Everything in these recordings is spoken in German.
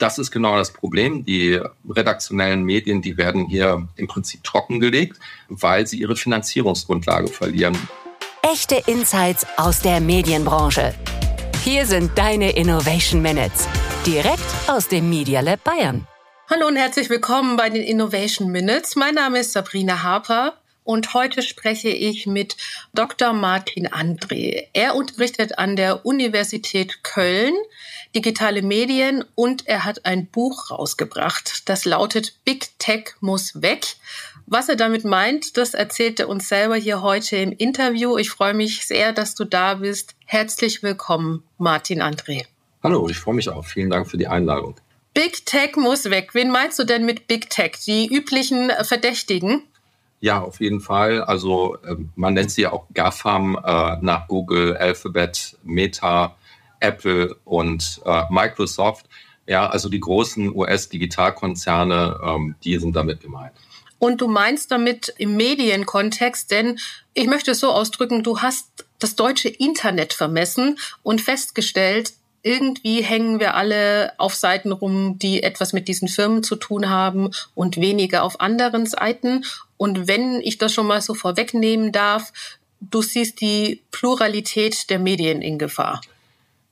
das ist genau das Problem. Die redaktionellen Medien, die werden hier im Prinzip trockengelegt, weil sie ihre Finanzierungsgrundlage verlieren. Echte Insights aus der Medienbranche. Hier sind deine Innovation Minutes. Direkt aus dem Media Lab Bayern. Hallo und herzlich willkommen bei den Innovation Minutes. Mein Name ist Sabrina Harper und heute spreche ich mit Dr. Martin André. Er unterrichtet an der Universität Köln digitale Medien und er hat ein Buch rausgebracht, das lautet Big Tech muss weg. Was er damit meint, das erzählt er uns selber hier heute im Interview. Ich freue mich sehr, dass du da bist. Herzlich willkommen, Martin André. Hallo, ich freue mich auch. Vielen Dank für die Einladung. Big Tech muss weg. Wen meinst du denn mit Big Tech? Die üblichen Verdächtigen? Ja, auf jeden Fall. Also ähm, man nennt sie auch GAFAM äh, nach Google, Alphabet, Meta, Apple und äh, Microsoft. Ja, also die großen US-Digitalkonzerne, ähm, die sind damit gemeint. Und du meinst damit im Medienkontext, denn ich möchte es so ausdrücken, du hast das deutsche Internet vermessen und festgestellt, irgendwie hängen wir alle auf Seiten rum, die etwas mit diesen Firmen zu tun haben und weniger auf anderen Seiten. Und wenn ich das schon mal so vorwegnehmen darf, du siehst die Pluralität der Medien in Gefahr.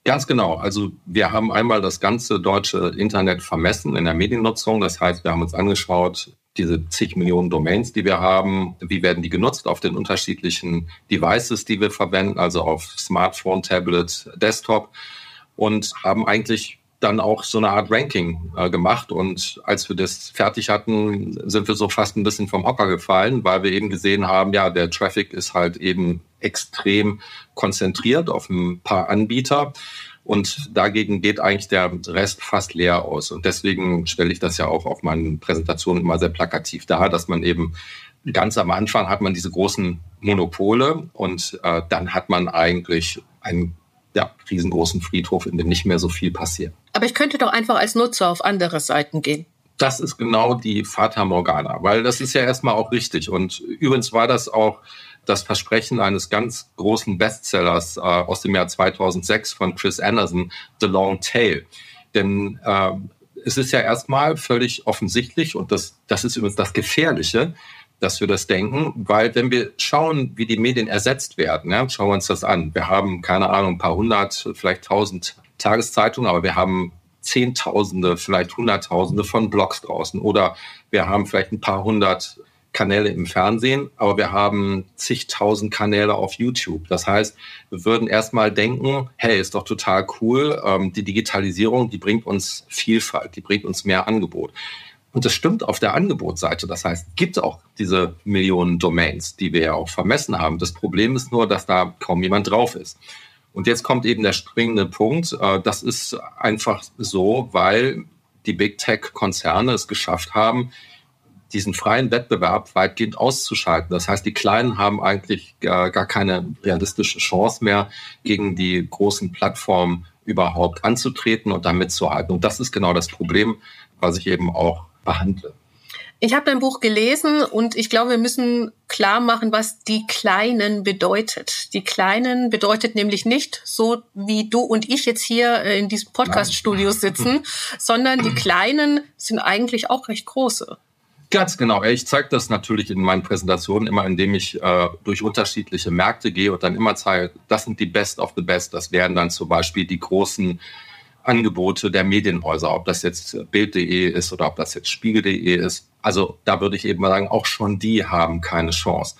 Ganz genau. Also wir haben einmal das ganze deutsche Internet vermessen in der Mediennutzung. Das heißt, wir haben uns angeschaut, diese zig Millionen Domains, die wir haben, wie werden die genutzt auf den unterschiedlichen Devices, die wir verwenden, also auf Smartphone, Tablet, Desktop und haben eigentlich dann auch so eine Art Ranking äh, gemacht. Und als wir das fertig hatten, sind wir so fast ein bisschen vom Hocker gefallen, weil wir eben gesehen haben, ja, der Traffic ist halt eben extrem konzentriert auf ein paar Anbieter. Und dagegen geht eigentlich der Rest fast leer aus. Und deswegen stelle ich das ja auch auf meinen Präsentationen immer sehr plakativ dar, dass man eben ganz am Anfang hat man diese großen Monopole und äh, dann hat man eigentlich ein ja, riesengroßen Friedhof, in dem nicht mehr so viel passiert. Aber ich könnte doch einfach als Nutzer auf andere Seiten gehen. Das ist genau die Fata Morgana, weil das ist ja erstmal auch richtig. Und übrigens war das auch das Versprechen eines ganz großen Bestsellers äh, aus dem Jahr 2006 von Chris Anderson, The Long Tail. Denn äh, es ist ja erstmal völlig offensichtlich, und das, das ist übrigens das Gefährliche, dass wir das denken, weil wenn wir schauen, wie die Medien ersetzt werden, ja, schauen wir uns das an. Wir haben, keine Ahnung, ein paar hundert, vielleicht tausend Tageszeitungen, aber wir haben Zehntausende, vielleicht Hunderttausende von Blogs draußen oder wir haben vielleicht ein paar hundert Kanäle im Fernsehen, aber wir haben zigtausend Kanäle auf YouTube. Das heißt, wir würden erstmal denken, hey, ist doch total cool, ähm, die Digitalisierung, die bringt uns Vielfalt, die bringt uns mehr Angebot. Und das stimmt auf der Angebotsseite. Das heißt, gibt auch diese Millionen Domains, die wir ja auch vermessen haben. Das Problem ist nur, dass da kaum jemand drauf ist. Und jetzt kommt eben der springende Punkt. Äh, das ist einfach so, weil die Big Tech-Konzerne es geschafft haben, diesen freien Wettbewerb weitgehend auszuschalten. Das heißt, die Kleinen haben eigentlich gar, gar keine realistische Chance mehr, gegen die großen Plattformen überhaupt anzutreten und damit zu halten. Und das ist genau das Problem, was ich eben auch behandle. Ich habe dein Buch gelesen und ich glaube, wir müssen klar machen, was die Kleinen bedeutet. Die Kleinen bedeutet nämlich nicht so, wie du und ich jetzt hier äh, in diesem Podcast-Studio sitzen, sondern die Kleinen sind eigentlich auch recht große. Ganz genau. Ich zeige das natürlich in meinen Präsentationen immer, indem ich äh, durch unterschiedliche Märkte gehe und dann immer zeige, das sind die Best of the Best. Das wären dann zum Beispiel die großen Angebote der Medienhäuser, ob das jetzt Bild.de ist oder ob das jetzt Spiegel.de ist. Also da würde ich eben mal sagen, auch schon die haben keine Chance.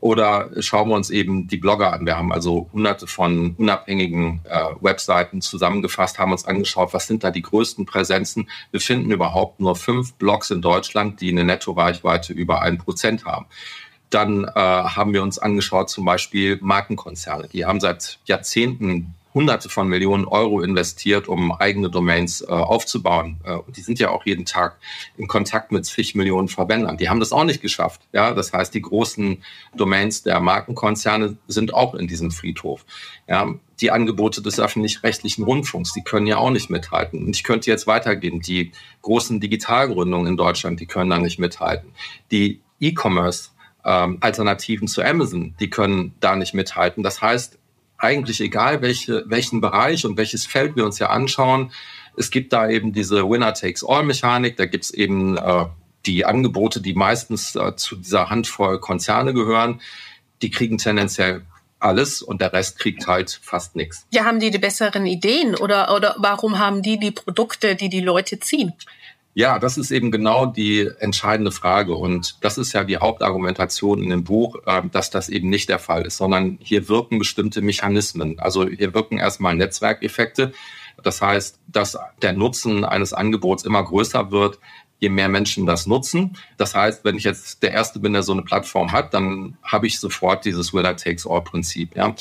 Oder schauen wir uns eben die Blogger an. Wir haben also hunderte von unabhängigen äh, Webseiten zusammengefasst, haben uns angeschaut, was sind da die größten Präsenzen. Wir finden überhaupt nur fünf Blogs in Deutschland, die eine Netto-Reichweite über ein Prozent haben. Dann äh, haben wir uns angeschaut, zum Beispiel Markenkonzerne. Die haben seit Jahrzehnten Hunderte von Millionen Euro investiert, um eigene Domains äh, aufzubauen. Äh, die sind ja auch jeden Tag in Kontakt mit zig Millionen Verwendern. Die haben das auch nicht geschafft. Ja, das heißt, die großen Domains der Markenkonzerne sind auch in diesem Friedhof. Ja, die Angebote des öffentlich-rechtlichen Rundfunks, die können ja auch nicht mithalten. Und ich könnte jetzt weitergehen. Die großen Digitalgründungen in Deutschland, die können da nicht mithalten. Die E-Commerce ähm, Alternativen zu Amazon, die können da nicht mithalten. Das heißt, eigentlich egal, welche, welchen Bereich und welches Feld wir uns ja anschauen, Es gibt da eben diese Winner-Takes-All-Mechanik. Da gibt es eben äh, die Angebote, die meistens äh, zu dieser Handvoll Konzerne gehören. Die kriegen tendenziell alles und der Rest kriegt halt fast nichts. Ja, haben die die besseren Ideen oder, oder warum haben die die Produkte, die die Leute ziehen? Ja, das ist eben genau die entscheidende Frage. Und das ist ja die Hauptargumentation in dem Buch, äh, dass das eben nicht der Fall ist, sondern hier wirken bestimmte Mechanismen. Also hier wirken erstmal Netzwerkeffekte. Das heißt, dass der Nutzen eines Angebots immer größer wird, je mehr Menschen das nutzen. Das heißt, wenn ich jetzt der Erste bin, der so eine Plattform hat, dann habe ich sofort dieses Winner-Takes-All-Prinzip. Ja.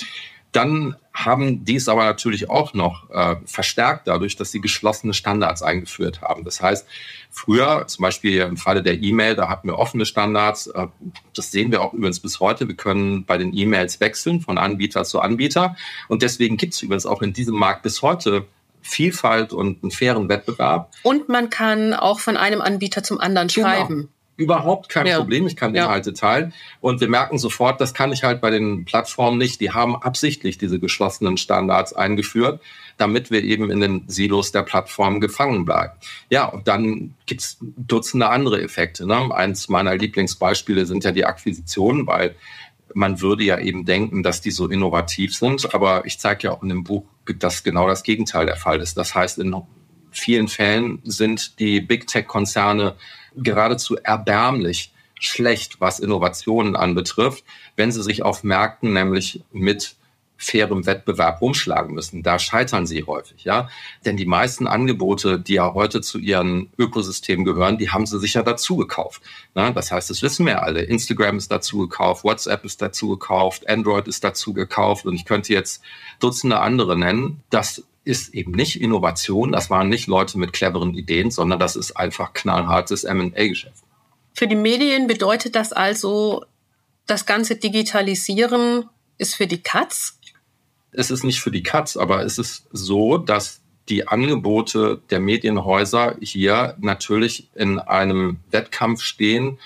Dann haben die es aber natürlich auch noch äh, verstärkt dadurch, dass sie geschlossene Standards eingeführt haben. Das heißt, früher, zum Beispiel im Falle der E-Mail, da hatten wir offene Standards. Äh, das sehen wir auch übrigens bis heute. Wir können bei den E-Mails wechseln von Anbieter zu Anbieter. Und deswegen gibt es übrigens auch in diesem Markt bis heute Vielfalt und einen fairen Wettbewerb. Und man kann auch von einem Anbieter zum anderen genau. schreiben. Überhaupt kein ja. Problem, ich kann Inhalte ja. teilen. Und wir merken sofort, das kann ich halt bei den Plattformen nicht. Die haben absichtlich diese geschlossenen Standards eingeführt, damit wir eben in den Silos der Plattform gefangen bleiben. Ja, und dann gibt's Dutzende andere Effekte. Ne? Eins meiner Lieblingsbeispiele sind ja die Akquisitionen, weil man würde ja eben denken, dass die so innovativ sind, aber ich zeige ja auch in dem Buch, dass genau das Gegenteil der Fall ist. Das heißt, in vielen Fällen sind die Big Tech-Konzerne geradezu erbärmlich schlecht, was Innovationen anbetrifft, wenn sie sich auf Märkten nämlich mit fairem Wettbewerb umschlagen müssen. Da scheitern sie häufig, ja. Denn die meisten Angebote, die ja heute zu ihren Ökosystemen gehören, die haben sie sich ja dazu gekauft. Ne? Das heißt, das wissen wir alle. Instagram ist dazu gekauft, WhatsApp ist dazu gekauft, Android ist dazu gekauft und ich könnte jetzt Dutzende andere nennen. Das ist eben nicht Innovation, das waren nicht Leute mit cleveren Ideen, sondern das ist einfach knallhartes M&A-Geschäft. Für die Medien bedeutet das also, das ganze Digitalisieren ist für die Katz? es ist nicht für die Katz, aber es ist so, dass die Angebote der Medienhäuser hier natürlich in einem Wettkampf stehen,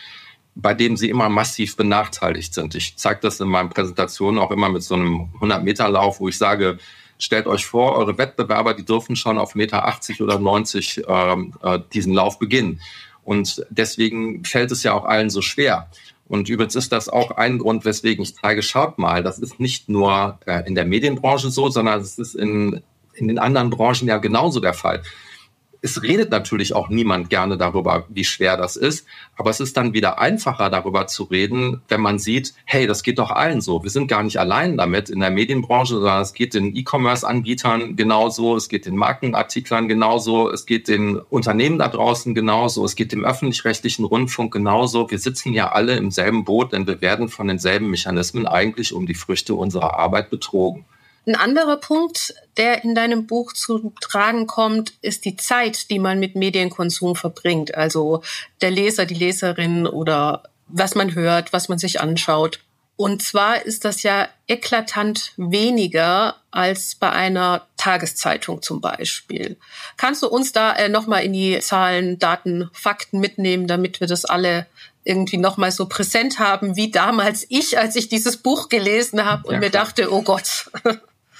bei dem sie immer massiv benachteiligt sind. Ich zeige das in meinen Präsentationen auch immer mit so einem 100-Meter-Lauf, wo ich sage, stellt euch vor, eure Wettbewerber, die dürfen schon auf Meter 80 oder 90 ähm, äh, diesen Lauf beginnen. Und deswegen fällt es ja auch allen so schwer. Und übrigens ist das auch ein Grund, weswegen ich zeige, schaut mal, das ist nicht nur äh, in der Medienbranche so, sondern es ist in, in den anderen Branchen ja genauso der Fall es redet natürlich auch niemand gerne darüber, wie schwer das ist. Aber es ist dann wieder einfacher, darüber zu reden, wenn man sieht, hey, das geht doch allen so. Wir sind gar nicht allein damit in der Medienbranche, sondern es geht den E-Commerce-Anbietern genauso, es geht den Markenartiklern genauso, es geht den Unternehmen da draußen genauso, es geht dem öffentlich-rechtlichen Rundfunk genauso. Wir sitzen ja alle im selben Boot, denn wir werden von denselben Mechanismen eigentlich um die Früchte unserer Arbeit betrogen. Ein anderer Punkt, der in deinem Buch zu tragen kommt, ist die Zeit, die man mit Medienkonsum verbringt. Also der Leser, die Leserin oder was man hört, was man sich anschaut. Und zwar ist das ja eklatant weniger als bei einer Tageszeitung zum Beispiel. Kannst du uns da äh, nochmal in die Zahlen, Daten, Fakten mitnehmen, damit wir das alle irgendwie nochmal so präsent haben, wie damals ich, als ich dieses Buch gelesen habe und ja, mir dachte, oh Gott.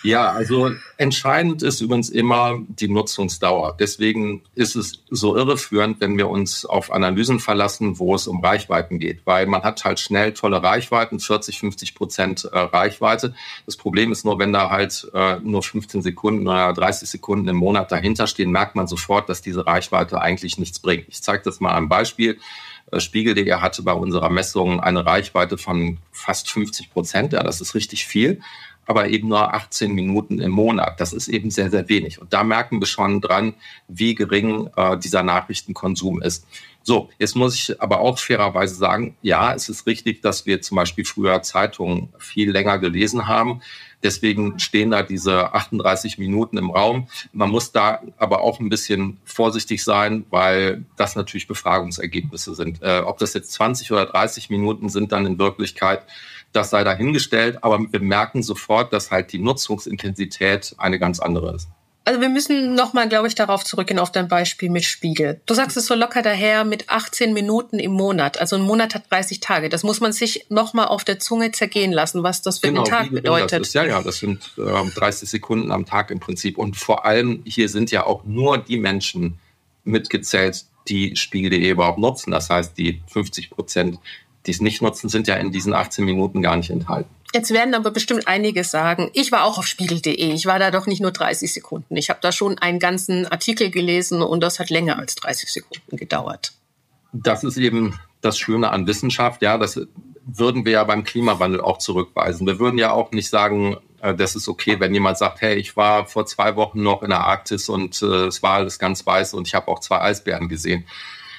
Ja, also entscheidend ist übrigens immer die Nutzungsdauer. Deswegen ist es so irreführend, wenn wir uns auf Analysen verlassen, wo es um Reichweiten geht, weil man hat halt schnell tolle Reichweiten, 40, 50 Prozent äh, Reichweite. Das Problem ist nur, wenn da halt äh, nur 15 Sekunden oder 30 Sekunden im Monat dahinter stehen, merkt man sofort, dass diese Reichweite eigentlich nichts bringt. Ich zeige das mal am Beispiel. Äh, Spiegel.de hatte bei unserer Messung eine Reichweite von fast 50 Prozent. Ja, das ist richtig viel aber eben nur 18 Minuten im Monat. Das ist eben sehr, sehr wenig. Und da merken wir schon dran, wie gering äh, dieser Nachrichtenkonsum ist. So, jetzt muss ich aber auch fairerweise sagen, ja, es ist richtig, dass wir zum Beispiel früher Zeitungen viel länger gelesen haben. Deswegen stehen da diese 38 Minuten im Raum. Man muss da aber auch ein bisschen vorsichtig sein, weil das natürlich Befragungsergebnisse sind. Äh, ob das jetzt 20 oder 30 Minuten sind dann in Wirklichkeit, das sei dahingestellt, aber wir merken sofort, dass halt die Nutzungsintensität eine ganz andere ist. Also wir müssen nochmal, glaube ich, darauf zurückgehen, auf dein Beispiel mit Spiegel. Du sagst es so locker daher mit 18 Minuten im Monat. Also ein Monat hat 30 Tage. Das muss man sich nochmal auf der Zunge zergehen lassen, was das für genau, den Tag bedeutet. Ist, ja, ja, das sind äh, 30 Sekunden am Tag im Prinzip. Und vor allem hier sind ja auch nur die Menschen mitgezählt, die Spiegel.de überhaupt nutzen. Das heißt, die 50 Prozent, die es nicht nutzen, sind ja in diesen 18 Minuten gar nicht enthalten. Jetzt werden aber bestimmt einige sagen, ich war auch auf spiegel.de. Ich war da doch nicht nur 30 Sekunden. Ich habe da schon einen ganzen Artikel gelesen und das hat länger als 30 Sekunden gedauert. Das ist eben das Schöne an Wissenschaft. Ja, das würden wir ja beim Klimawandel auch zurückweisen. Wir würden ja auch nicht sagen, äh, das ist okay, wenn jemand sagt, hey, ich war vor zwei Wochen noch in der Arktis und äh, es war alles ganz weiß und ich habe auch zwei Eisbären gesehen.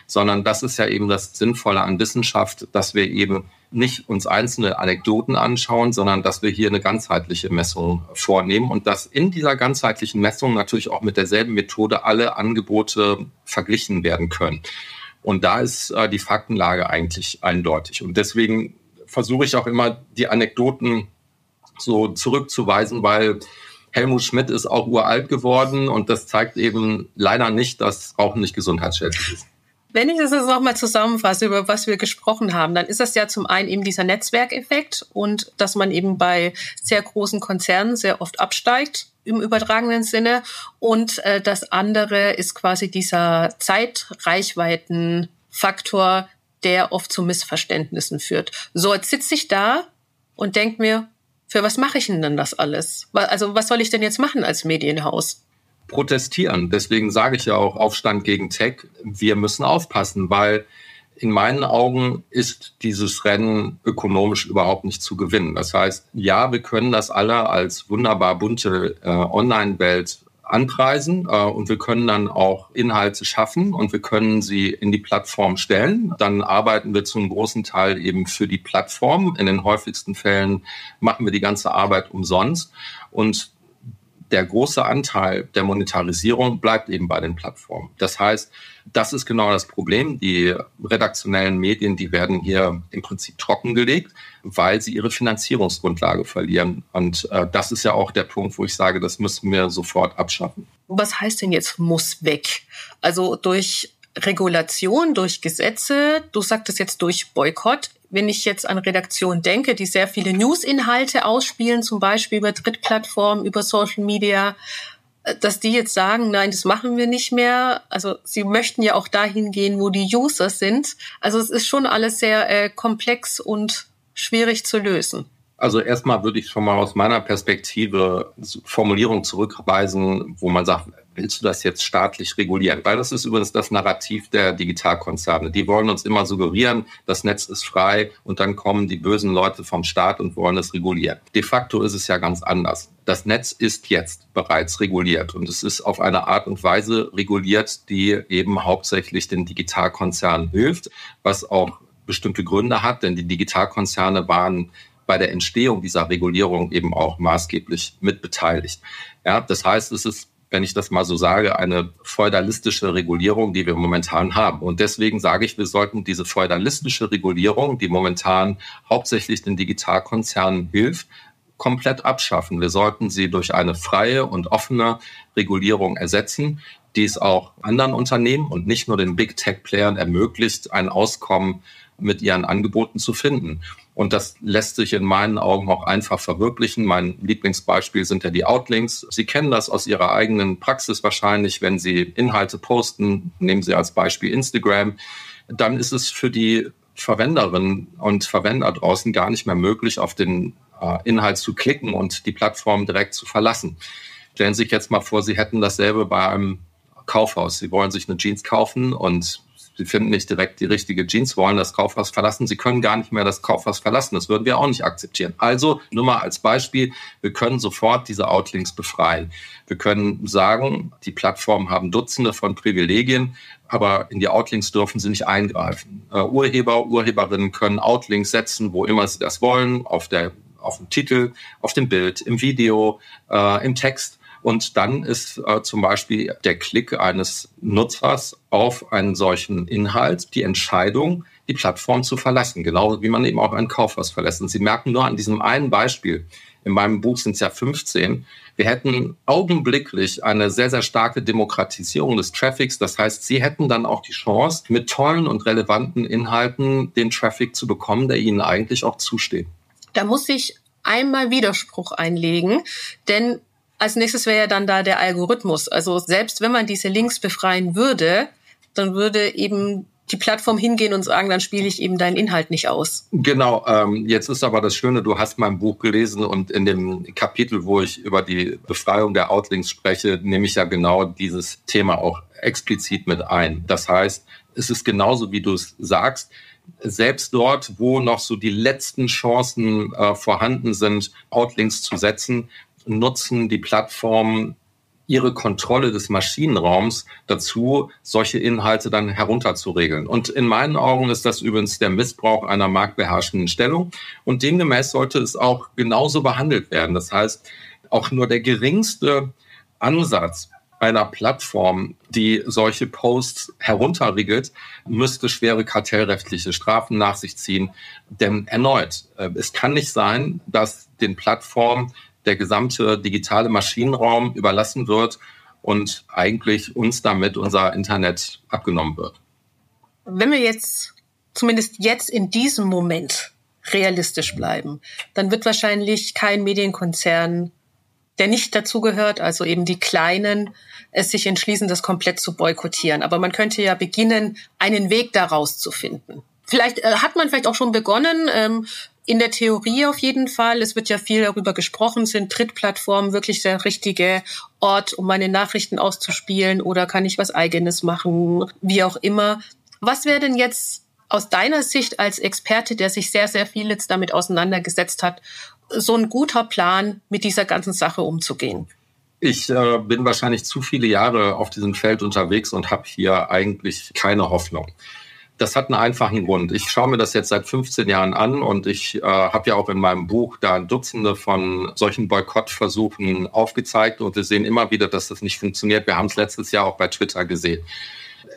Sondern das ist ja eben das Sinnvolle an Wissenschaft, dass wir eben nicht uns einzelne Anekdoten anschauen, sondern dass wir hier eine ganzheitliche Messung vornehmen und dass in dieser ganzheitlichen Messung natürlich auch mit derselben Methode alle Angebote verglichen werden können. Und da ist äh, die Faktenlage eigentlich eindeutig. Und deswegen versuche ich auch immer, die Anekdoten so zurückzuweisen, weil Helmut Schmidt ist auch uralt geworden und das zeigt eben leider nicht, dass Rauchen nicht gesundheitsschädlich ist. Wenn ich das jetzt nochmal zusammenfasse, über was wir gesprochen haben, dann ist das ja zum einen eben dieser Netzwerkeffekt und dass man eben bei sehr großen Konzernen sehr oft absteigt im übertragenen Sinne. Und äh, das andere ist quasi dieser Zeitreichweitenfaktor, der oft zu Missverständnissen führt. So, jetzt sitze ich da und denke mir, für was mache ich denn das alles? Also was soll ich denn jetzt machen als Medienhaus? Protestieren. Deswegen sage ich ja auch Aufstand gegen Tech. Wir müssen aufpassen, weil in meinen Augen ist dieses Rennen ökonomisch überhaupt nicht zu gewinnen. Das heißt, ja, wir können das alle als wunderbar bunte äh, Online-Welt anpreisen äh, und wir können dann auch Inhalte schaffen und wir können sie in die Plattform stellen. Dann arbeiten wir zu einem großen Teil eben für die Plattform. In den häufigsten Fällen machen wir die ganze Arbeit umsonst und der große Anteil der Monetarisierung bleibt eben bei den Plattformen. Das heißt, das ist genau das Problem. Die redaktionellen Medien, die werden hier im Prinzip trockengelegt, weil sie ihre Finanzierungsgrundlage verlieren. Und äh, das ist ja auch der Punkt, wo ich sage, das müssen wir sofort abschaffen. Was heißt denn jetzt muss weg? Also durch Regulation, durch Gesetze, du sagtest jetzt durch Boykott wenn ich jetzt an Redaktionen denke, die sehr viele News-Inhalte ausspielen, zum Beispiel über Drittplattformen, über Social Media, äh, dass die jetzt sagen, nein, das machen wir nicht mehr. Also sie möchten ja auch dahin gehen, wo die User sind. Also es ist schon alles sehr äh, komplex und schwierig zu lösen. Also erstmal würde ich schon mal aus meiner Perspektive Formulierung zurückweisen, wo man sagt, willst du das jetzt staatlich regulieren? Weil das ist übrigens das Narrativ der Digitalkonzerne. Die wollen uns immer suggerieren, das Netz ist frei und dann kommen die bösen Leute vom Staat und wollen es regulieren. De facto ist es ja ganz anders. Das Netz ist jetzt bereits reguliert und es ist auf eine Art und Weise reguliert, die eben hauptsächlich den Digitalkonzernen hilft, was auch bestimmte Gründe hat, denn die Digitalkonzerne waren bei der Entstehung dieser Regulierung eben auch maßgeblich mitbeteiligt. Ja, das heißt, es ist wenn ich das mal so sage, eine feudalistische Regulierung, die wir momentan haben. Und deswegen sage ich, wir sollten diese feudalistische Regulierung, die momentan hauptsächlich den Digitalkonzernen hilft, komplett abschaffen. Wir sollten sie durch eine freie und offene Regulierung ersetzen, die es auch anderen Unternehmen und nicht nur den Big Tech Playern ermöglicht, ein Auskommen mit ihren Angeboten zu finden. Und das lässt sich in meinen Augen auch einfach verwirklichen. Mein Lieblingsbeispiel sind ja die Outlinks. Sie kennen das aus Ihrer eigenen Praxis wahrscheinlich, wenn Sie Inhalte posten, nehmen Sie als Beispiel Instagram, dann ist es für die Verwenderinnen und Verwender draußen gar nicht mehr möglich, auf den äh, Inhalt zu klicken und die Plattform direkt zu verlassen. Stellen Sie sich jetzt mal vor, Sie hätten dasselbe bei einem Kaufhaus. Sie wollen sich eine Jeans kaufen und Sie finden nicht direkt die richtige Jeans, wollen das Kaufhaus verlassen. Sie können gar nicht mehr das Kaufhaus verlassen. Das würden wir auch nicht akzeptieren. Also nur mal als Beispiel, wir können sofort diese Outlinks befreien. Wir können sagen, die Plattformen haben Dutzende von Privilegien, aber in die Outlinks dürfen sie nicht eingreifen. Uh, Urheber, Urheberinnen können Outlinks setzen, wo immer sie das wollen, auf der auf dem Titel, auf dem Bild, im Video, äh, im Text. Und dann ist äh, zum Beispiel der Klick eines Nutzers auf einen solchen Inhalt die Entscheidung, die Plattform zu verlassen, genau wie man eben auch ein Kaufhaus verlässt. Und Sie merken nur an diesem einen Beispiel, in meinem Buch sind es ja 15, wir hätten augenblicklich eine sehr, sehr starke Demokratisierung des Traffics. Das heißt, Sie hätten dann auch die Chance, mit tollen und relevanten Inhalten den Traffic zu bekommen, der Ihnen eigentlich auch zusteht. Da muss ich einmal Widerspruch einlegen, denn als nächstes wäre ja dann da der Algorithmus. Also selbst wenn man diese Links befreien würde, dann würde eben die Plattform hingehen und sagen, dann spiele ich eben deinen Inhalt nicht aus. Genau, ähm, jetzt ist aber das Schöne, du hast mein Buch gelesen und in dem Kapitel, wo ich über die Befreiung der Outlinks spreche, nehme ich ja genau dieses Thema auch explizit mit ein. Das heißt, es ist genauso, wie du es sagst, selbst dort, wo noch so die letzten Chancen äh, vorhanden sind, Outlinks zu setzen, nutzen die Plattformen ihre Kontrolle des Maschinenraums dazu, solche Inhalte dann herunterzuregeln. Und in meinen Augen ist das übrigens der Missbrauch einer marktbeherrschenden Stellung. Und demgemäß sollte es auch genauso behandelt werden. Das heißt, auch nur der geringste Ansatz einer Plattform, die solche Posts herunterriegelt, müsste schwere kartellrechtliche Strafen nach sich ziehen. Denn erneut, äh, es kann nicht sein, dass den Plattformen der gesamte digitale Maschinenraum überlassen wird und eigentlich uns damit unser Internet abgenommen wird. Wenn wir jetzt, zumindest jetzt in diesem Moment, realistisch bleiben, dann wird wahrscheinlich kein Medienkonzern, der nicht dazugehört, also eben die Kleinen, es sich entschließen, das komplett zu boykottieren. Aber man könnte ja beginnen, einen Weg daraus zu finden. Vielleicht äh, hat man vielleicht auch schon begonnen. Ähm, in der Theorie auf jeden Fall. Es wird ja viel darüber gesprochen, sind Trittplattformen wirklich der richtige Ort, um meine Nachrichten auszuspielen oder kann ich was eigenes machen, wie auch immer. Was wäre denn jetzt aus deiner Sicht als Experte, der sich sehr, sehr viel jetzt damit auseinandergesetzt hat, so ein guter Plan, mit dieser ganzen Sache umzugehen? Ich äh, bin wahrscheinlich zu viele Jahre auf diesem Feld unterwegs und habe hier eigentlich keine Hoffnung. Das hat einen einfachen Grund. Ich schaue mir das jetzt seit 15 Jahren an und ich äh, habe ja auch in meinem Buch da Dutzende von solchen Boykottversuchen aufgezeigt und wir sehen immer wieder, dass das nicht funktioniert. Wir haben es letztes Jahr auch bei Twitter gesehen.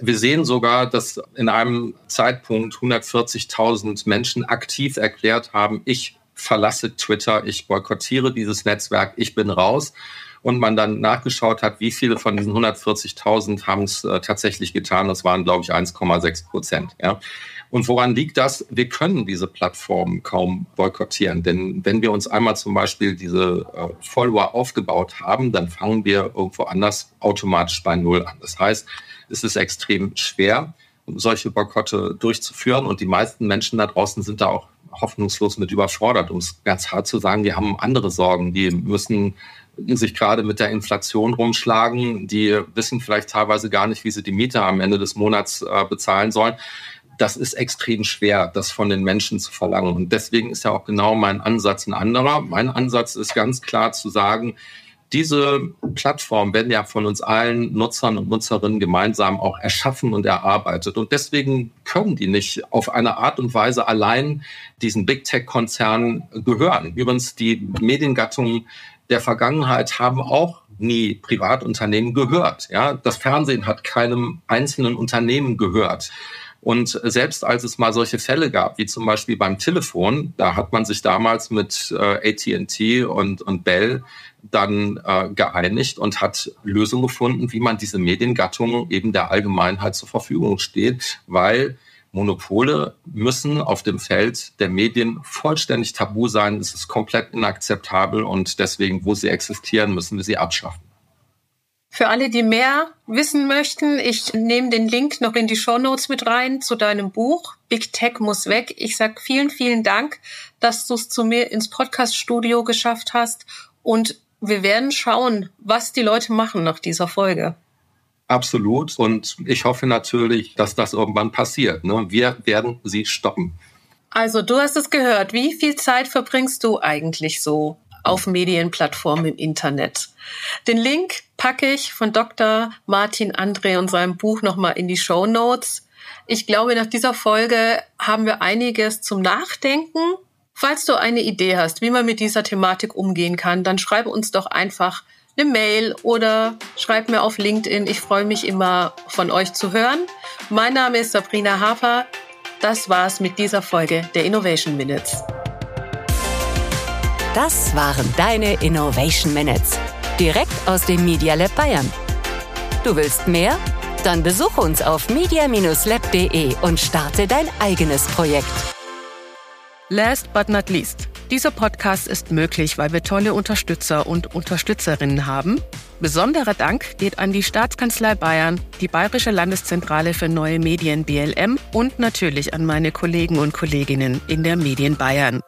Wir sehen sogar, dass in einem Zeitpunkt 140.000 Menschen aktiv erklärt haben, ich verlasse Twitter, ich boykottiere dieses Netzwerk, ich bin raus und man dann nachgeschaut hat, wie viele von diesen 140.000 haben es äh, tatsächlich getan. Das waren, glaube ich, 1,6 Prozent. Ja. Und woran liegt das? Wir können diese Plattformen kaum boykottieren. Denn wenn wir uns einmal zum Beispiel diese äh, Follower aufgebaut haben, dann fangen wir irgendwo anders automatisch bei Null an. Das heißt, es ist extrem schwer, solche Boykotte durchzuführen. Und die meisten Menschen da draußen sind da auch hoffnungslos mit überfordert, um es ganz hart zu sagen. Die haben andere Sorgen. Die müssen sich gerade mit der Inflation rumschlagen. Die wissen vielleicht teilweise gar nicht, wie sie die Miete am Ende des Monats äh, bezahlen sollen. Das ist extrem schwer, das von den Menschen zu verlangen. Und deswegen ist ja auch genau mein Ansatz ein anderer. Mein Ansatz ist ganz klar zu sagen, diese Plattform werden ja von uns allen Nutzern und Nutzerinnen gemeinsam auch erschaffen und erarbeitet. Und deswegen können die nicht auf eine Art und Weise allein diesen Big Tech-Konzernen gehören. Übrigens, die Mediengattungen der Vergangenheit haben auch nie Privatunternehmen gehört. Ja, das Fernsehen hat keinem einzelnen Unternehmen gehört. Und selbst als es mal solche Fälle gab, wie zum Beispiel beim Telefon, da hat man sich damals mit äh, AT&T und, und Bell dann äh, geeinigt und hat Lösungen gefunden, wie man diese Mediengattungen eben der Allgemeinheit zur Verfügung steht, weil Monopole müssen auf dem Feld der Medien vollständig tabu sein. Es ist komplett inakzeptabel und deswegen, wo sie existieren, müssen wir sie abschaffen. Für alle, die mehr wissen möchten, ich nehme den Link noch in die Show Notes mit rein zu deinem Buch Big Tech muss weg. Ich sag vielen, vielen Dank, dass du es zu mir ins Podcast-Studio geschafft hast und wir werden schauen, was die Leute machen nach dieser Folge. Absolut. Und ich hoffe natürlich, dass das irgendwann passiert. Ne? Wir werden sie stoppen. Also du hast es gehört. Wie viel Zeit verbringst du eigentlich so auf Medienplattformen im Internet? Den Link packe ich von Dr. Martin André und seinem Buch nochmal in die Show Notes. Ich glaube, nach dieser Folge haben wir einiges zum Nachdenken. Falls du eine Idee hast, wie man mit dieser Thematik umgehen kann, dann schreibe uns doch einfach eine Mail oder schreibt mir auf LinkedIn. Ich freue mich immer von euch zu hören. Mein Name ist Sabrina Hafer. Das war's mit dieser Folge der Innovation Minutes. Das waren deine Innovation Minutes. Direkt aus dem Media Lab Bayern. Du willst mehr? Dann besuche uns auf media-lab.de und starte dein eigenes Projekt. Last but not least. Dieser Podcast ist möglich, weil wir tolle Unterstützer und Unterstützerinnen haben. Besonderer Dank geht an die Staatskanzlei Bayern, die Bayerische Landeszentrale für neue Medien BLM und natürlich an meine Kollegen und Kolleginnen in der Medien Bayern.